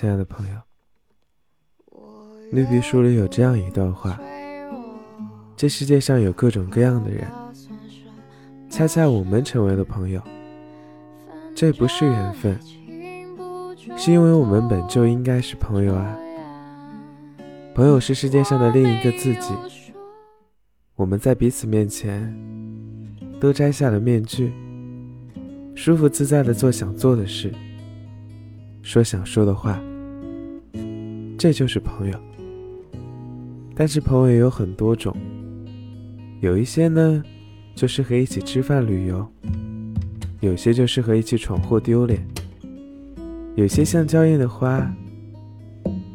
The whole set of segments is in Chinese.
亲爱的朋友，绿皮书里有这样一段话：这世界上有各种各样的人，恰恰我们成为了朋友，这不是缘分，是因为我们本就应该是朋友啊。朋友是世界上的另一个自己，我们在彼此面前都摘下了面具，舒服自在的做想做的事。说想说的话，这就是朋友。但是朋友也有很多种，有一些呢，就适合一起吃饭旅游；有些就适合一起闯祸丢脸；有些像娇艳的花，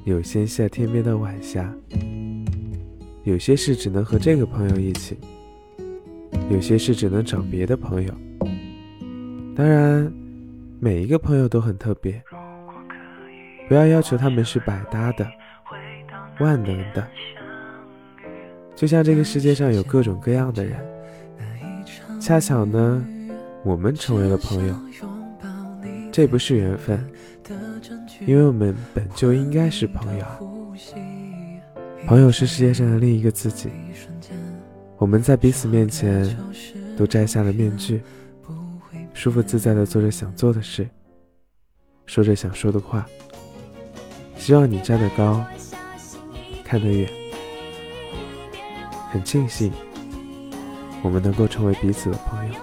有些像天边的晚霞；有些事只能和这个朋友一起，有些事只能找别的朋友。当然，每一个朋友都很特别。不要要求他们是百搭的、万能的，就像这个世界上有各种各样的人，恰巧呢，我们成为了朋友，这不是缘分，因为我们本就应该是朋友。朋友是世界上的另一个自己，我们在彼此面前都摘下了面具，舒服自在的做着想做的事，说着想说的话。希望你站得高，看得远。很庆幸，我们能够成为彼此的朋友。